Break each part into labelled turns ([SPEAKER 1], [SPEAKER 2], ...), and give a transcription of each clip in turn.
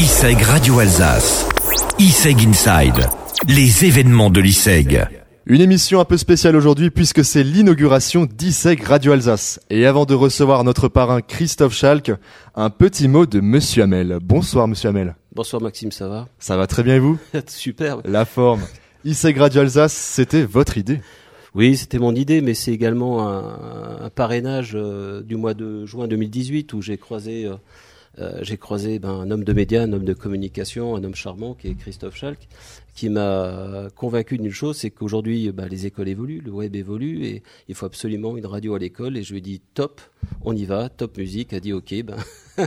[SPEAKER 1] ISEG Radio Alsace. ISEG Inside. Les événements de l'ISEG.
[SPEAKER 2] Une émission un peu spéciale aujourd'hui puisque c'est l'inauguration d'ISEG Radio Alsace. Et avant de recevoir notre parrain Christophe Schalk, un petit mot de Monsieur Hamel. Bonsoir Monsieur Hamel.
[SPEAKER 3] Bonsoir Maxime, ça va
[SPEAKER 2] Ça va très bien et vous
[SPEAKER 3] Superbe.
[SPEAKER 2] La forme. ISEG Radio Alsace, c'était votre idée
[SPEAKER 3] Oui, c'était mon idée, mais c'est également un, un parrainage euh, du mois de juin 2018 où j'ai croisé, euh, euh, j'ai croisé ben, un homme de médias, un homme de communication, un homme charmant qui est Christophe Schalk, qui m'a convaincu d'une chose, c'est qu'aujourd'hui ben, les écoles évoluent, le web évolue et il faut absolument une radio à l'école. Et je lui ai dit top, on y va, top musique, a dit ok, ben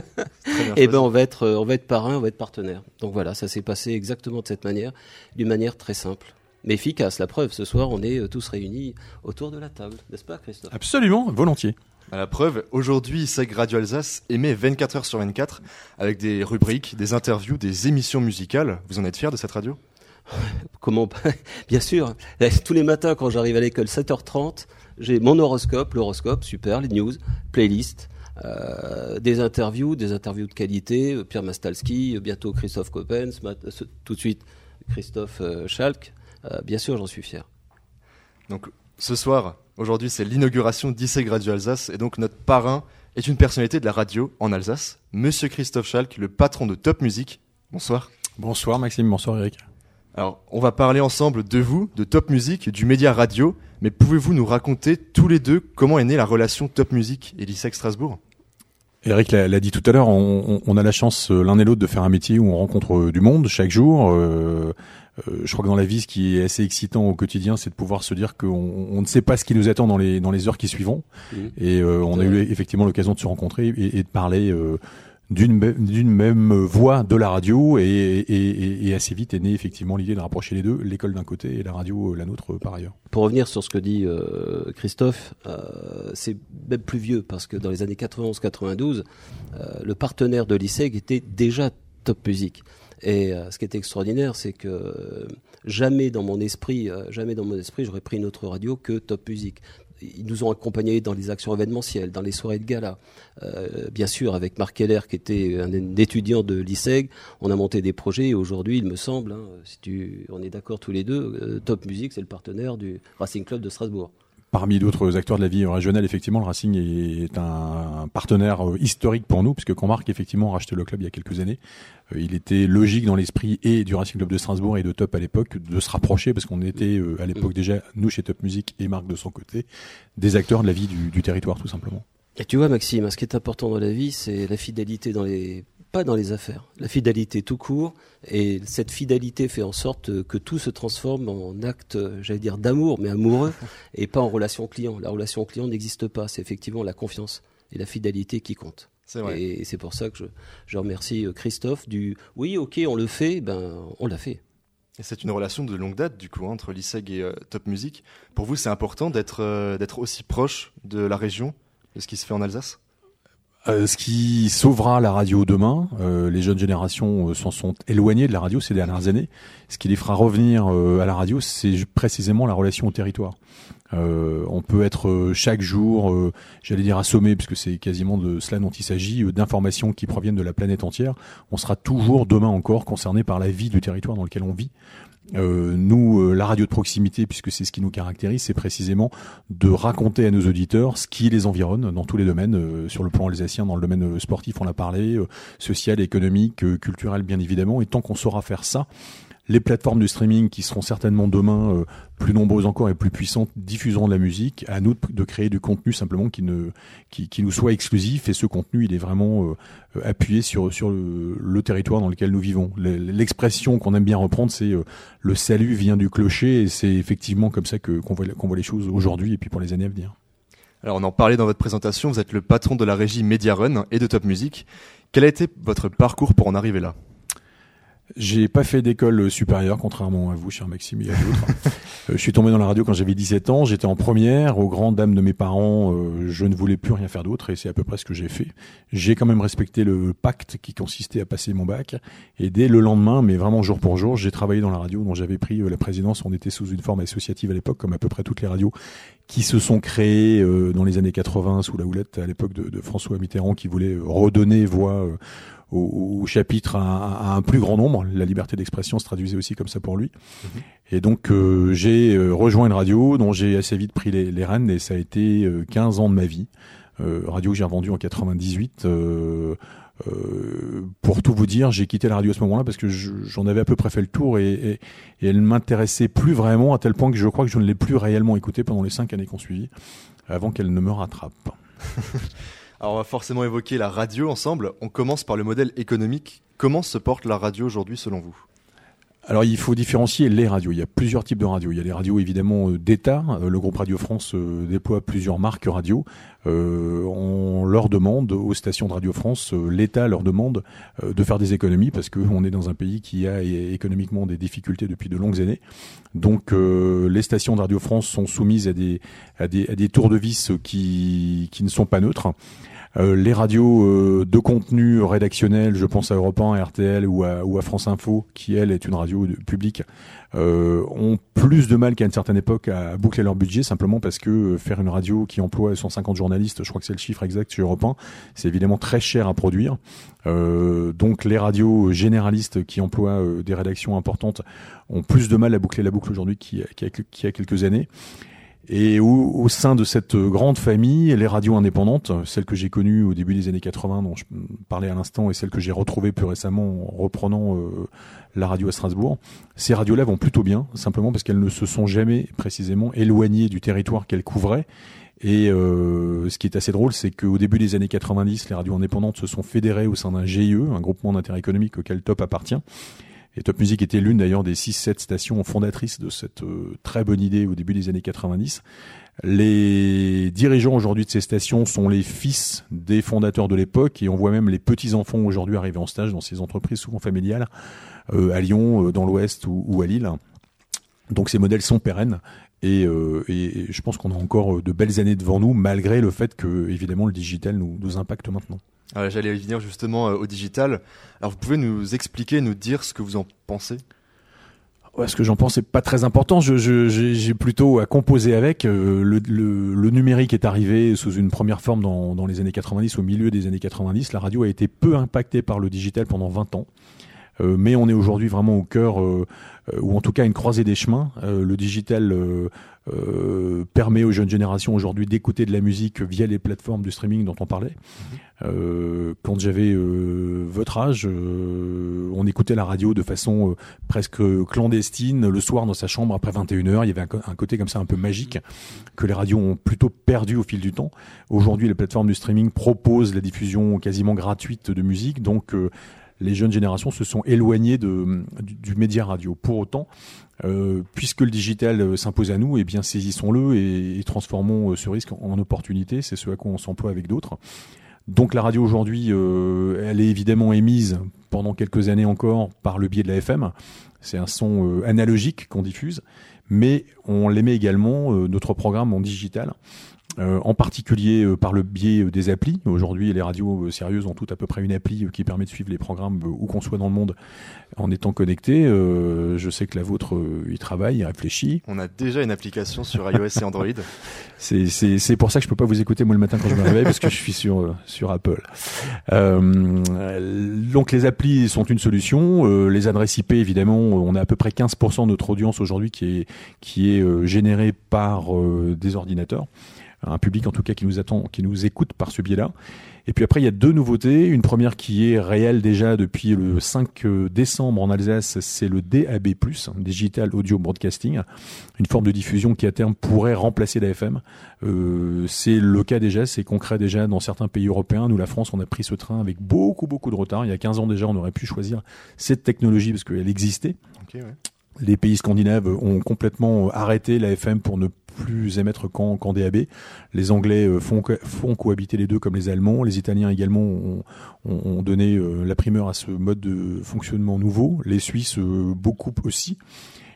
[SPEAKER 3] et ben on va être, on va être parrain, on va être partenaire. Donc voilà, ça s'est passé exactement de cette manière, d'une manière très simple mais efficace. La preuve, ce soir, on est euh, tous réunis autour de la table, n'est-ce pas, Christophe?
[SPEAKER 4] Absolument, volontiers.
[SPEAKER 2] À la preuve, aujourd'hui, ISEG Radio Alsace émet 24 heures sur 24 avec des rubriques, des interviews, des émissions musicales. Vous en êtes fier de cette radio?
[SPEAKER 3] Comment? Bien sûr. Tous les matins, quand j'arrive à l'école, 7h30, j'ai mon horoscope, l'horoscope, super, les news, playlist. Euh, des interviews, des interviews de qualité, Pierre Mastalski, bientôt Christophe Coppens, tout de suite Christophe euh, Schalk. Euh, bien sûr, j'en suis fier.
[SPEAKER 2] Donc, ce soir, aujourd'hui, c'est l'inauguration d'ISEG Radio Alsace, et donc notre parrain est une personnalité de la radio en Alsace, Monsieur Christophe Schalk, le patron de Top Music. Bonsoir.
[SPEAKER 4] Bonsoir Maxime, bonsoir Eric.
[SPEAKER 2] Alors, on va parler ensemble de vous, de Top Music, du média radio, mais pouvez-vous nous raconter tous les deux comment est née la relation Top Music et l'ISEG Strasbourg?
[SPEAKER 4] Eric l'a dit tout à l'heure, on, on, a la chance euh, l'un et l'autre de faire un métier où on rencontre euh, du monde chaque jour. Euh, euh, je crois que dans la vie, ce qui est assez excitant au quotidien, c'est de pouvoir se dire qu'on on ne sait pas ce qui nous attend dans les dans les heures qui suivront. Mmh. Et euh, on a eu effectivement l'occasion de se rencontrer et, et de parler euh, d'une d'une même voix de la radio et, et, et, assez vite est née effectivement l'idée de rapprocher les deux, l'école d'un côté et la radio la nôtre par ailleurs.
[SPEAKER 3] Pour revenir sur ce que dit euh, Christophe, euh, c'est même plus vieux parce que dans les années 91-92, euh, le partenaire de l'ISEG était déjà Top Music. Et euh, ce qui est extraordinaire, c'est que euh, jamais dans mon esprit, euh, jamais dans mon esprit, j'aurais pris une autre radio que Top Music. Ils nous ont accompagnés dans les actions événementielles, dans les soirées de gala. Bien sûr, avec Marc Keller, qui était un étudiant de l'ISEG, on a monté des projets. Et aujourd'hui, il me semble, hein, si tu, on est d'accord tous les deux, Top Music, c'est le partenaire du Racing Club de Strasbourg.
[SPEAKER 4] Parmi d'autres acteurs de la vie régionale, effectivement, le Racing est un partenaire historique pour nous, puisque quand effectivement a racheté le club il y a quelques années, euh, il était logique dans l'esprit et du Racing Club de Strasbourg et de Top à l'époque de se rapprocher, parce qu'on était euh, à l'époque déjà, nous chez Top Music et Marc de son côté, des acteurs de la vie du, du territoire tout simplement.
[SPEAKER 3] Et tu vois Maxime, ce qui est important dans la vie, c'est la fidélité dans les pas dans les affaires, la fidélité tout court, et cette fidélité fait en sorte que tout se transforme en acte, j'allais dire d'amour, mais amoureux, et pas en relation client. La relation client n'existe pas, c'est effectivement la confiance et la fidélité qui comptent.
[SPEAKER 2] Vrai.
[SPEAKER 3] Et c'est pour ça que je, je, remercie Christophe du oui, ok, on le fait, ben on l'a fait.
[SPEAKER 2] Et c'est une relation de longue date du coup entre l'ISEG et euh, Top Music. Pour vous, c'est important d'être euh, d'être aussi proche de la région, de ce qui se fait en Alsace?
[SPEAKER 4] Euh, ce qui sauvera la radio demain, euh, les jeunes générations euh, s'en sont éloignées de la radio ces dernières années. Ce qui les fera revenir à la radio, c'est précisément la relation au territoire. On peut être chaque jour, j'allais dire assommé, puisque c'est quasiment de cela dont il s'agit, d'informations qui proviennent de la planète entière. On sera toujours demain encore concerné par la vie du territoire dans lequel on vit. Euh, nous, euh, la radio de proximité, puisque c'est ce qui nous caractérise, c'est précisément de raconter à nos auditeurs ce qui les environne dans tous les domaines, euh, sur le plan alsacien, dans le domaine sportif, on l'a parlé, social, économique, culturel, bien évidemment. Et tant qu'on saura faire ça, les plateformes de streaming qui seront certainement demain euh, plus nombreuses encore et plus puissantes diffuseront de la musique. À nous de créer du contenu simplement qui nous soit exclusif et ce contenu il est vraiment euh, appuyé sur le, territoire dans lequel nous vivons. L'expression qu'on aime bien reprendre c'est euh, le salut vient du clocher et c'est effectivement comme ça que qu'on voit qu'on voit les choses aujourd'hui et puis pour les années à venir.
[SPEAKER 2] Alors on en parlait dans votre présentation, vous êtes le patron de la régie Media Run et de Top Music. Quel a été votre parcours pour en arriver là?
[SPEAKER 4] J'ai pas fait d'école supérieure, contrairement à vous, cher Maxime et à d'autres. je suis tombé dans la radio quand j'avais 17 ans. J'étais en première. Aux grandes dames de mes parents, euh, je ne voulais plus rien faire d'autre et c'est à peu près ce que j'ai fait. J'ai quand même respecté le pacte qui consistait à passer mon bac. Et dès le lendemain, mais vraiment jour pour jour, j'ai travaillé dans la radio dont j'avais pris euh, la présidence. On était sous une forme associative à l'époque, comme à peu près toutes les radios qui se sont créés euh, dans les années 80 sous la houlette à l'époque de, de, François Mitterrand qui voulait redonner voix au, au, chapitre à, à, un plus grand nombre. La liberté d'expression se traduisait aussi comme ça pour lui. Mhm. Et donc j'ai rejoint une radio dont j'ai assez vite pris les, les, rênes et ça a été 15 ans de ma vie. radio que j'ai revendue en 98 euh, pour tout vous dire, j'ai quitté la radio à ce moment-là parce que j'en avais à peu près fait le tour et, et, et elle m'intéressait plus vraiment à tel point que je crois que je ne l'ai plus réellement écoutée pendant les cinq années qu'on suivit, avant qu'elle ne me rattrape.
[SPEAKER 2] Alors on va forcément évoquer la radio ensemble. On commence par le modèle économique. Comment se porte la radio aujourd'hui selon vous?
[SPEAKER 4] Alors il faut différencier les radios. Il y a plusieurs types de radios. Il y a les radios évidemment euh, d'État. Euh, le groupe Radio France euh, déploie plusieurs marques radio. on leur demande aux stations de Radio France, l'État leur demande de faire des économies parce qu'on est dans un pays qui a économiquement des difficultés depuis de longues années. Donc les stations de Radio France sont soumises à des, à des, des tours de vis qui, qui ne sont pas neutres. Euh, les radios euh, de contenu rédactionnel, je pense à Europe 1, RTL ou à, ou à France Info, qui elle est une radio publique, euh, ont plus de mal qu'à une certaine époque à boucler leur budget, simplement parce que faire une radio qui emploie 150 journalistes, je crois que c'est le chiffre exact sur Europe 1, c'est évidemment très cher à produire. donc les radios généralistes qui emploient des rédactions importantes ont plus de mal à boucler la boucle aujourd'hui qu'il y, a quelques années. Et au, au, sein de cette grande famille, les radios indépendantes, celles que j'ai connues au début des années 80, dont je parlais à l'instant, et celles que j'ai retrouvées plus récemment en reprenant euh, la radio à Strasbourg, ces radios-là vont plutôt bien, simplement parce qu'elles ne se sont jamais précisément éloignées du territoire qu'elles couvraient. Et euh, ce qui est assez drôle, c'est qu'au début des années 90, les radios indépendantes se sont fédérées au sein d'un GIE, un groupement d'intérêt économique auquel Top appartient. Et Top Music était l'une d'ailleurs des 6-7 stations fondatrices de cette euh, très bonne idée au début des années 90. Les dirigeants aujourd'hui de ces stations sont les fils des fondateurs de l'époque et on voit même les petits-enfants aujourd'hui arriver en stage dans ces entreprises souvent familiales euh, à Lyon, euh, dans l'Ouest ou, à Lille. Donc ces modèles sont pérennes et, je pense qu'on a encore de belles années devant nous malgré le fait que évidemment le digital nous impacte maintenant.
[SPEAKER 2] Ah, j'allais venir justement euh, au digital. Alors vous pouvez nous expliquer, nous dire ce que vous en pensez?
[SPEAKER 4] Ouais, ce que j'en pense c'est pas très important. Je, j'ai plutôt à composer avec. Euh, le, numérique est arrivé sous une première forme dans les années 90, au milieu des années 90. La radio a été peu impactée par le digital pendant 20 ans. Euh, mais on est aujourd'hui vraiment au cœur, euh, ou en tout cas une croisée des chemins. le digital euh, permet aux jeunes générations aujourd'hui d'écouter de la musique via les plateformes de streaming dont on parlait. Mhm. Euh, quand j'avais euh, votre âge, euh, on écoutait la radio de façon presque clandestine le soir dans sa chambre après 21h. Il y avait un, côté comme ça un peu magique que les radios ont plutôt perdu au fil du temps. Aujourd'hui, les plateformes du streaming proposent la diffusion quasiment gratuite de musique, donc les jeunes générations se sont éloignées du, média radio. Pour autant, euh, puisque le digital euh, s'impose à nous, eh bien saisissons-le et, transformons euh, ce risque en, opportunité. C'est ce à quoi on s'emploie avec d'autres. Donc la radio aujourd'hui, elle est évidemment émise pendant quelques années encore par le biais de la FM. C'est un son analogique qu'on diffuse, mais on l'émet également notre programme en digital. Euh, en particulier euh, par le biais euh, des applis. Aujourd'hui, les radios sérieuses ont toutes à peu près une appli qui permet de suivre les programmes où qu'on soit dans le monde en étant connecté. je sais que la vôtre y travaille, y réfléchit.
[SPEAKER 2] On a déjà une application sur iOS et Android.
[SPEAKER 4] C'est pour ça que je peux pas vous écouter moi le matin quand je me réveille parce que je suis sur sur Apple. donc les applis sont une solution. les adresses IP évidemment, on a à peu près 15% de notre audience aujourd'hui qui est qui est générée par des ordinateurs un public en tout cas qui nous attend, qui nous écoute par ce biais-là. Et puis après, il y a deux nouveautés. Une première qui est réelle déjà depuis le 5 euh, décembre en Alsace, c'est le DAB+, Digital Audio Broadcasting, une forme de diffusion qui à terme pourrait remplacer la FM. Euh, c'est le cas déjà, c'est concret déjà dans certains pays européens. Nous, la France, on a pris ce train avec beaucoup, beaucoup de retard. Il y a 15 ans déjà, on aurait pu choisir cette technologie parce qu'elle existait. Les pays scandinaves ont complètement arrêté la FM pour ne plus émettre qu'en DAB. Les Anglais euh, font, cohabiter les deux comme les Allemands. Les Italiens également ont, donné euh, la primeur à ce mode de fonctionnement nouveau. Les Suisses euh, beaucoup aussi.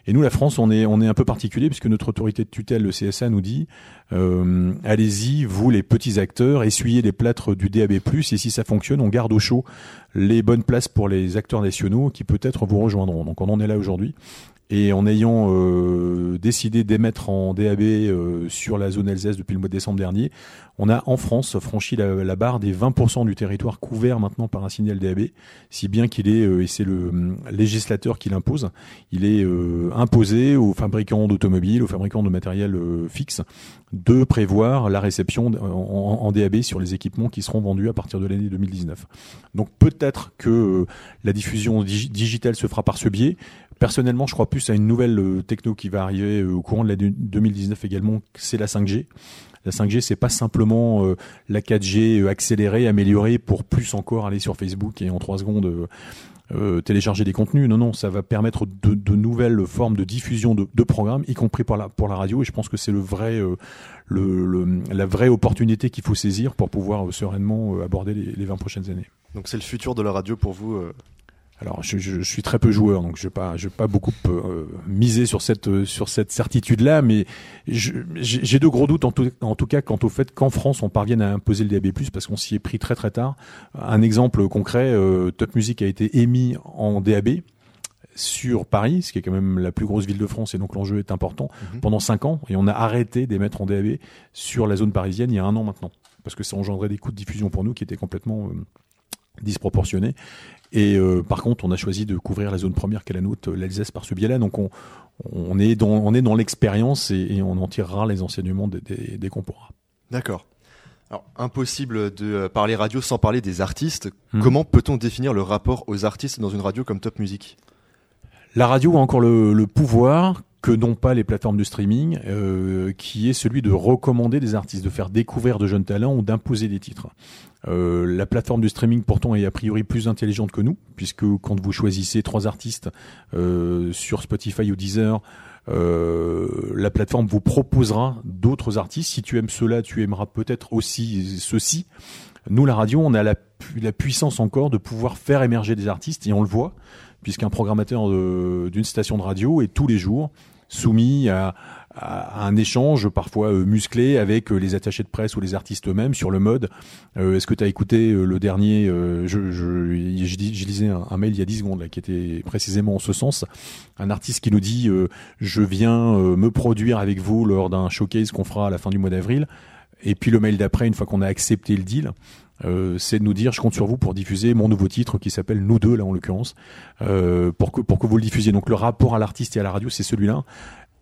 [SPEAKER 4] Et nous, la France, on est, un peu particulier puisque notre autorité de tutelle, le CSA, nous dit euh, allez-y, vous les petits acteurs, essuyez les plâtres du DAB+, et si ça fonctionne, on garde au chaud les bonnes places pour les acteurs nationaux qui peut-être vous rejoindront. Donc on en est là aujourd'hui. Et en ayant euh, décidé d'émettre en DAB euh, sur la zone Alsace depuis le mois de décembre dernier, on a en France franchi la, barre des 20% du territoire couvert maintenant par un signal DAB, si bien qu'il est, euh, et c'est le hum, législateur qui l'impose, il est imposé aux fabricants d'automobiles, aux fabricants de matériel fixe, de prévoir la réception en, DAB sur les équipements qui seront vendus à partir de l'année 2019. Donc peut-être que la diffusion digitale se fera par ce biais, Personnellement, je crois plus à une nouvelle euh, techno qui va arriver euh, au courant de l'année 2019 également, c'est la 5G. La 5G, c'est pas simplement euh, la 4G accélérée, améliorée pour plus encore aller sur Facebook et en trois secondes télécharger des contenus. Non, non, ça va permettre de, nouvelles formes de diffusion de, programmes, y compris pour la, radio. Et je pense que c'est le vrai, le, la vraie opportunité qu'il faut saisir pour pouvoir sereinement aborder les, les 20 prochaines années.
[SPEAKER 2] Donc c'est le futur de la radio pour vous
[SPEAKER 4] alors, je, je, suis très peu joueur, donc je vais pas, je vais pas beaucoup euh, miser sur cette euh, sur cette certitude-là, mais j'ai de gros doutes en tout, en tout cas quant au fait qu'en France on parvienne à imposer le DAB+, parce qu'on s'y est pris très très tard. Un exemple concret, euh, Top Music a été émis en DAB sur Paris, ce qui est quand même la plus grosse ville de France, et donc l'enjeu est important, mhm. pendant cinq ans, et on a arrêté d'émettre en DAB sur la zone parisienne il y a un an maintenant, parce que ça engendrait des coûts de diffusion pour nous qui étaient complètement disproportionnés. Et euh, par contre, on a choisi de couvrir la zone première qu'est la nôtre, l'Alsace, par ce biais-là. Donc on, on est dans, on est dans l'expérience et, on en tirera les enseignements dès, dès, qu'on pourra.
[SPEAKER 2] D'accord. Alors, impossible de euh, parler radio sans parler des artistes. Hmm. Comment peut-on définir le rapport aux artistes dans une radio comme Top Music?
[SPEAKER 4] La radio a encore le, le pouvoir que n'ont pas les plateformes de streaming, euh, qui est celui de recommander des artistes, de faire découvrir de jeunes talents ou d'imposer des titres. Euh, la plateforme de streaming pourtant est a priori plus intelligente que nous, puisque quand vous choisissez trois artistes euh, sur Spotify ou Deezer, la plateforme vous proposera d'autres artistes. Si tu aimes cela, tu aimeras peut-être aussi ceci. Nous, la radio, on a la puissance encore de pouvoir faire émerger des artistes, et on le voit puisqu'un programmateur d'une station de radio est tous les jours soumis à, un échange parfois euh, musclé avec euh, les attachés de presse ou les artistes eux-mêmes sur le mode. Euh, est-ce que tu as écouté le dernier Je, lisais un, mail il y a 10 secondes qui était précisément en ce sens. Un artiste qui nous dit Je viens me produire avec vous lors d'un showcase qu'on fera à la fin du mois d'avril. Et puis le mail d'après, une fois qu'on a accepté le deal, euh, c'est de nous dire je compte sur vous pour diffuser mon nouveau titre qui s'appelle Nous deux là en l'occurrence euh, pour que pour que vous le diffusiez. Donc le rapport à l'artiste et à la radio c'est celui-là.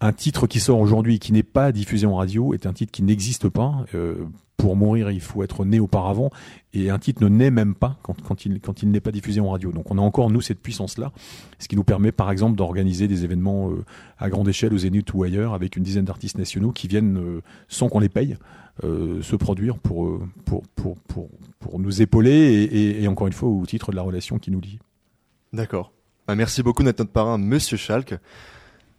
[SPEAKER 4] Un titre qui sort aujourd'hui qui n'est pas diffusé en radio est un titre qui n'existe pas. Euh, pour mourir, il faut être né auparavant, et un titre ne naît même pas quand, il, n'est pas diffusé en radio. Donc on a encore, nous, cette puissance-là, ce qui nous permet, par exemple, d'organiser des événements euh, à grande échelle aux Zénith ou ailleurs, avec une dizaine d'artistes nationaux qui viennent, euh, sans qu'on les paye, se produire pour, nous épauler, et, encore une fois, au titre de la relation qui nous lie.
[SPEAKER 2] D'accord. Bah, merci beaucoup notre parrain, Monsieur Schalk.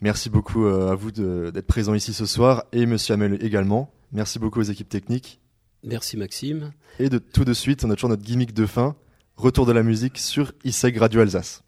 [SPEAKER 2] Merci beaucoup à vous d'être présent ici ce soir, et Monsieur Hamel également. Merci beaucoup aux équipes techniques.
[SPEAKER 3] Merci Maxime.
[SPEAKER 2] Et de tout de suite, on a toujours notre gimmick de fin. Retour de la musique sur ISEG Radio Alsace.